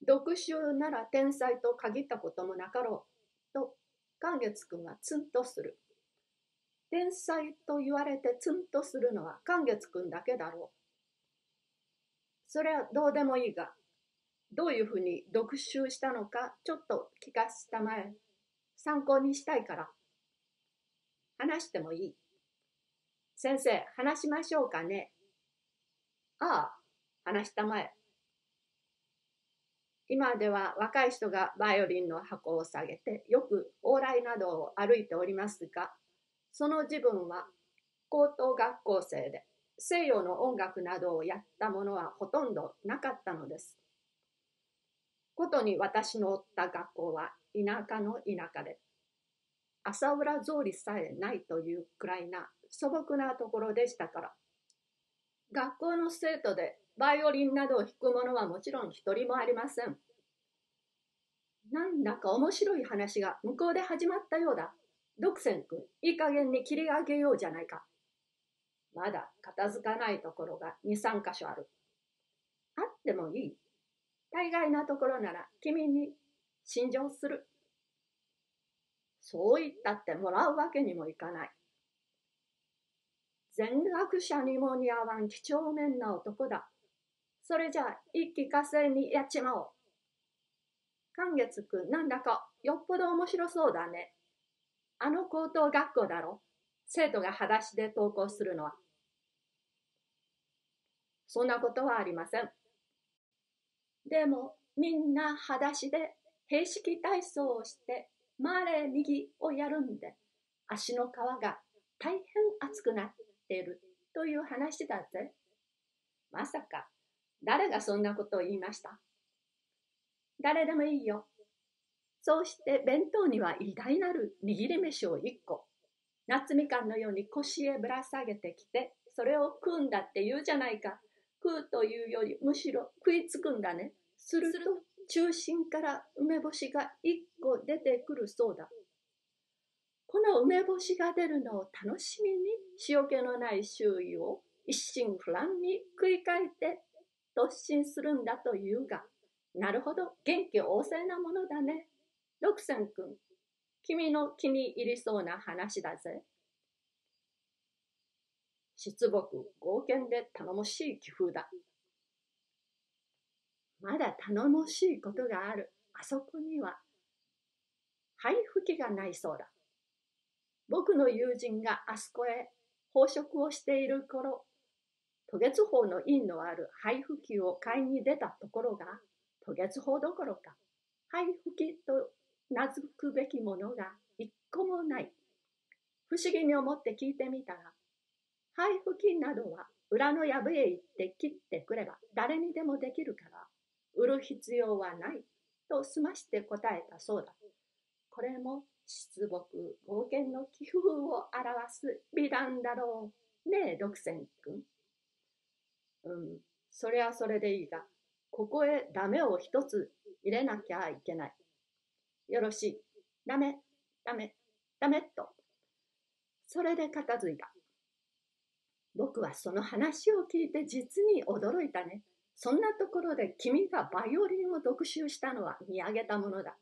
読書なら天才と限ったこともなかろう。と、寛月君はツンとする。天才と言われてツンとするのは寛月君だけだろう。それはどうでもいいが、どういうふうに読書したのかちょっと聞かせたまえ。参考にしたいから。話してもいい？先生、話しましょうかね。ああ、話したまえ。今では若い人がバイオリンの箱を下げてよく往来などを歩いておりますがその自分は高等学校生で西洋の音楽などをやったものはほとんどなかったのです。ことに私のおった学校は田舎の田舎で朝浦草履さえないというくらいな素朴なところでしたから学校の生徒でバイオリンなどを弾く者はもちろん一人もありません。なんだか面白い話が向こうで始まったようだ。独占君、いい加減に切り上げようじゃないか。まだ片付かないところが2、3箇所ある。あってもいい。大概なところなら君に心情する。そう言ったってもらうわけにもいかない。全学者にも似合わん几帳面な男だ。それじゃあ一気火星にやっちまおう。寛月くんなんだかよっぽど面白そうだね。あの高等学校だろ？生徒が裸足で登校するのは。そんなことはありません。でもみんな裸足で平式体操をして前右をやるんで足の皮が大変熱くなっているという話だぜ。まさか誰がそんなことを言いました？誰でもいいよ。そうして弁当には偉大なる握り飯を一個。夏みかんのように腰へぶら下げてきて、それを食うんだって言うじゃないか。食うというよりむしろ食いつくんだね。すると中心から梅干しが一個出てくるそうだ。この梅干しが出るのを楽しみに塩気のない周囲を一心不乱に繰り返って突進するんだというが、なるほど、元気旺盛なものだね。六千君、君の気に入りそうな話だぜ。出木、合憲で頼もしい気風だ。まだ頼もしいことがある。あそこには、灰吹きがないそうだ。僕の友人があそこへ飽食をしている頃、渡月法の印のある灰吹きを買いに出たところが、渡月法どころか、灰吹きと名付くべきものが一個もない。不思議に思って聞いてみたら、灰吹きなどは裏の藪へ行って切ってくれば誰にでもできるから、売る必要はないと済まして答えたそうだ。これも出木冒険の寄付を表す美談だろう。ねえ、独占君。うん、それはそれでいいが、ここへダメを一つ入れなきゃいけない。よろしい。ダメ、ダメ、ダメっと。それで片付いた。僕はその話を聞いて実に驚いたね。そんなところで君がバイオリンを読習したのは見上げたものだ。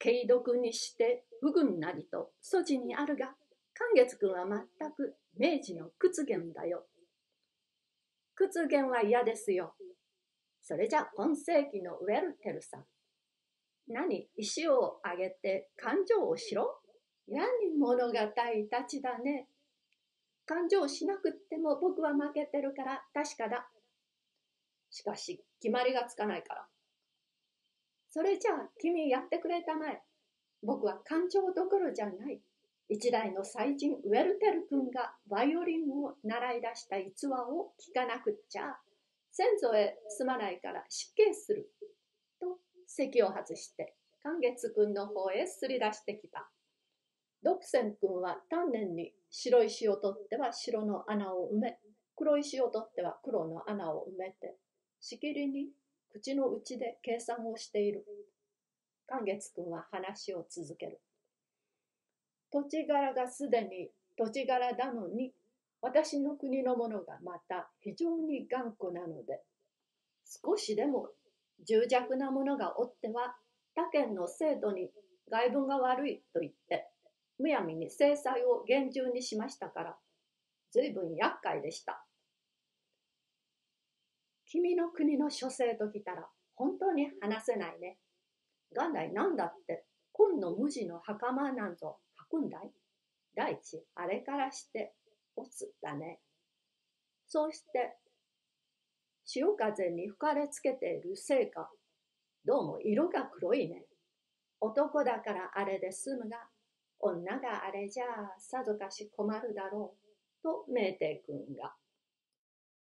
軽読にして不群なりと素地にあるが、寛月君は全く明治の屈原だよ。屈原は嫌ですよ。それじゃ今世紀のウェルテルさん。何石をあげて感情をしろ？やに物がたいたちだね。感情しなくっても僕は負けてるから確かだ。しかし決まりがつかないから。それじゃあ君やってくれたまえ。僕は感情どころじゃない。一代の祭人ウェルテル君がバイオリンを習い出した逸話を聞かなくっちゃ先祖へすまないから失敬すると席を外して寛月君の方へすり出してきた独占君は丹念に白石を取っては白の穴を埋め黒石を取っては黒の穴を埋めてしきりに口の内で計算をしている。寛月君は話を続ける。土地柄がすでに土地柄なのに私の国のものがまた非常に頑固なので少しでも重弱な者がおっては他県の制度に外文が悪いと言ってむやみに制裁を厳重にしましたから随分厄介でした。君の国の諸生ときたら本当に話せないね。元来なんだって紺の無地の袴なんぞ履くんだい？第一あれからしてオツだね。そうして潮風に吹かれつけているせいかどうも色が黒いね。男だからあれで済むが女があれじゃあさぞかし困るだろうと明帝君が。